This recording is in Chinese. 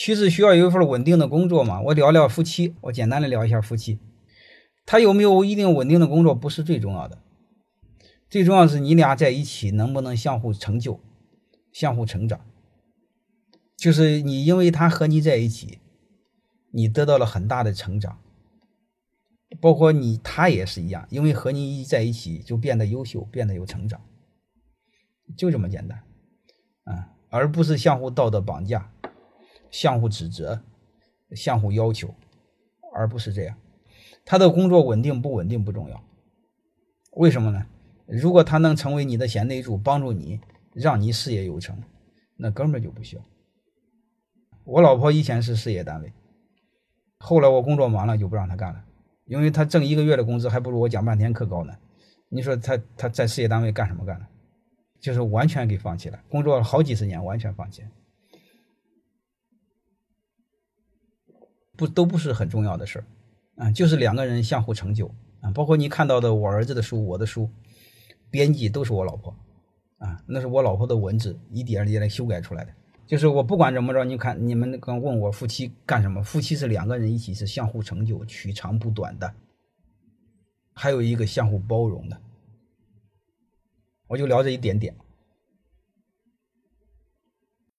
妻子需要有一份稳定的工作嘛？我聊聊夫妻，我简单的聊一下夫妻。他有没有一定稳定的工作不是最重要的，最重要是你俩在一起能不能相互成就、相互成长。就是你因为他和你在一起，你得到了很大的成长，包括你他也是一样，因为和你一在一起就变得优秀，变得有成长，就这么简单，啊，而不是相互道德绑架。相互指责，相互要求，而不是这样。他的工作稳定不稳定不重要，为什么呢？如果他能成为你的贤内助，帮助你，让你事业有成，那根本就不需要。我老婆以前是事业单位，后来我工作忙了就不让她干了，因为她挣一个月的工资还不如我讲半天课高呢。你说她她在事业单位干什么干呢？就是完全给放弃了，工作了好几十年完全放弃了。不都不是很重要的事儿，啊，就是两个人相互成就啊。包括你看到的我儿子的书、我的书，编辑都是我老婆，啊，那是我老婆的文字一点一点来修改出来的。就是我不管怎么着，你看你们刚问我夫妻干什么？夫妻是两个人一起是相互成就、取长补短的，还有一个相互包容的。我就聊这一点点。